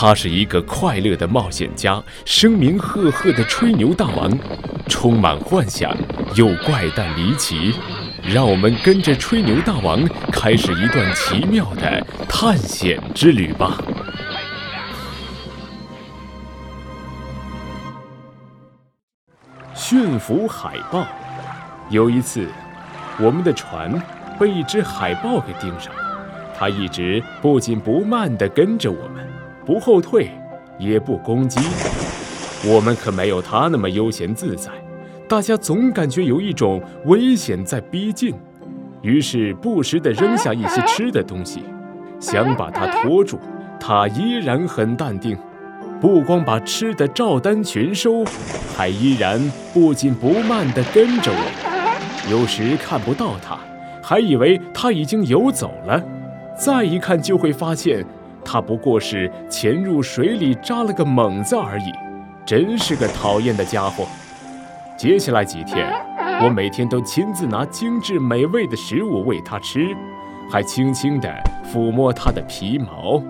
他是一个快乐的冒险家，声名赫赫的吹牛大王，充满幻想又怪诞离奇。让我们跟着吹牛大王开始一段奇妙的探险之旅吧！驯服海豹。有一次，我们的船被一只海豹给盯上了，它一直不紧不慢地跟着我们。不后退，也不攻击，我们可没有他那么悠闲自在。大家总感觉有一种危险在逼近，于是不时地扔下一些吃的东西，想把它拖住。他依然很淡定，不光把吃的照单全收，还依然不紧不慢地跟着我。有时看不到他，还以为他已经游走了，再一看就会发现。他不过是潜入水里扎了个猛子而已，真是个讨厌的家伙。接下来几天，我每天都亲自拿精致美味的食物喂它吃，还轻轻地抚摸它的皮毛。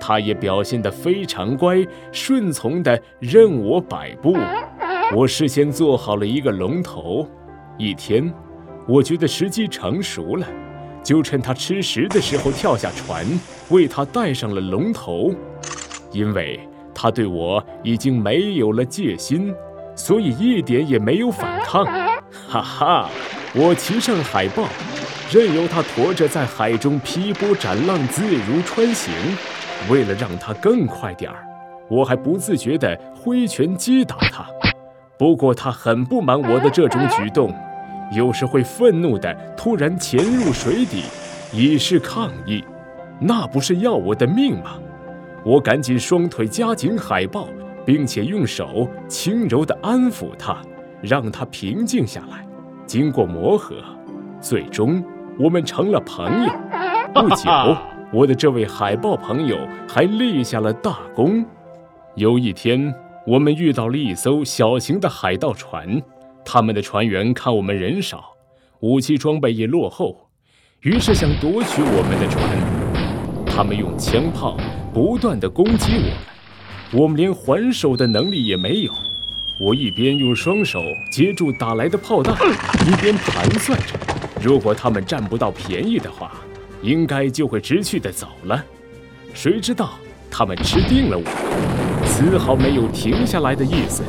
它也表现得非常乖，顺从地任我摆布。我事先做好了一个龙头，一天，我觉得时机成熟了。就趁他吃食的时候跳下船，为他戴上了龙头，因为他对我已经没有了戒心，所以一点也没有反抗。哈哈，我骑上海豹，任由它驮着在海中劈波斩浪，自如穿行。为了让它更快点儿，我还不自觉地挥拳击打它。不过它很不满我的这种举动。有时会愤怒地突然潜入水底，以示抗议，那不是要我的命吗？我赶紧双腿夹紧海豹，并且用手轻柔地安抚它，让它平静下来。经过磨合，最终我们成了朋友。不久，我的这位海豹朋友还立下了大功。有一天，我们遇到了一艘小型的海盗船。他们的船员看我们人少，武器装备也落后，于是想夺取我们的船。他们用枪炮不断地攻击我们，我们连还手的能力也没有。我一边用双手接住打来的炮弹，一边盘算着：如果他们占不到便宜的话，应该就会识趣的走了。谁知道他们吃定了我，丝毫没有停下来的意思。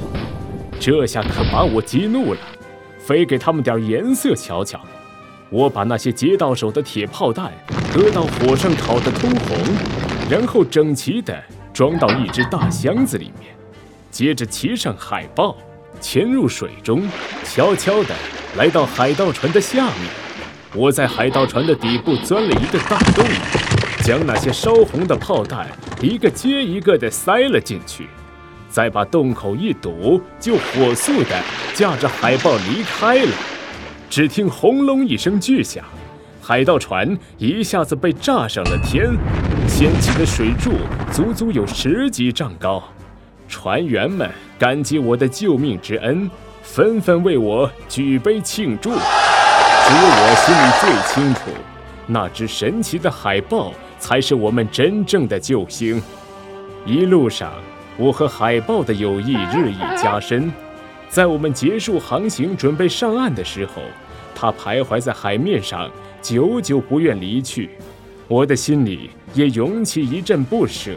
这下可把我激怒了，非给他们点颜色瞧瞧。我把那些接到手的铁炮弹搁到火上烤得通红，然后整齐地装到一只大箱子里面，接着骑上海豹，潜入水中，悄悄地来到海盗船的下面。我在海盗船的底部钻了一个大洞，将那些烧红的炮弹一个接一个地塞了进去。再把洞口一堵，就火速的驾着海豹离开了。只听轰隆一声巨响，海盗船一下子被炸上了天，掀起的水柱足足有十几丈高。船员们感激我的救命之恩，纷纷为我举杯庆祝。只有我心里最清楚，那只神奇的海豹才是我们真正的救星。一路上。我和海豹的友谊日益加深，在我们结束航行、准备上岸的时候，它徘徊在海面上，久久不愿离去，我的心里也涌起一阵不舍。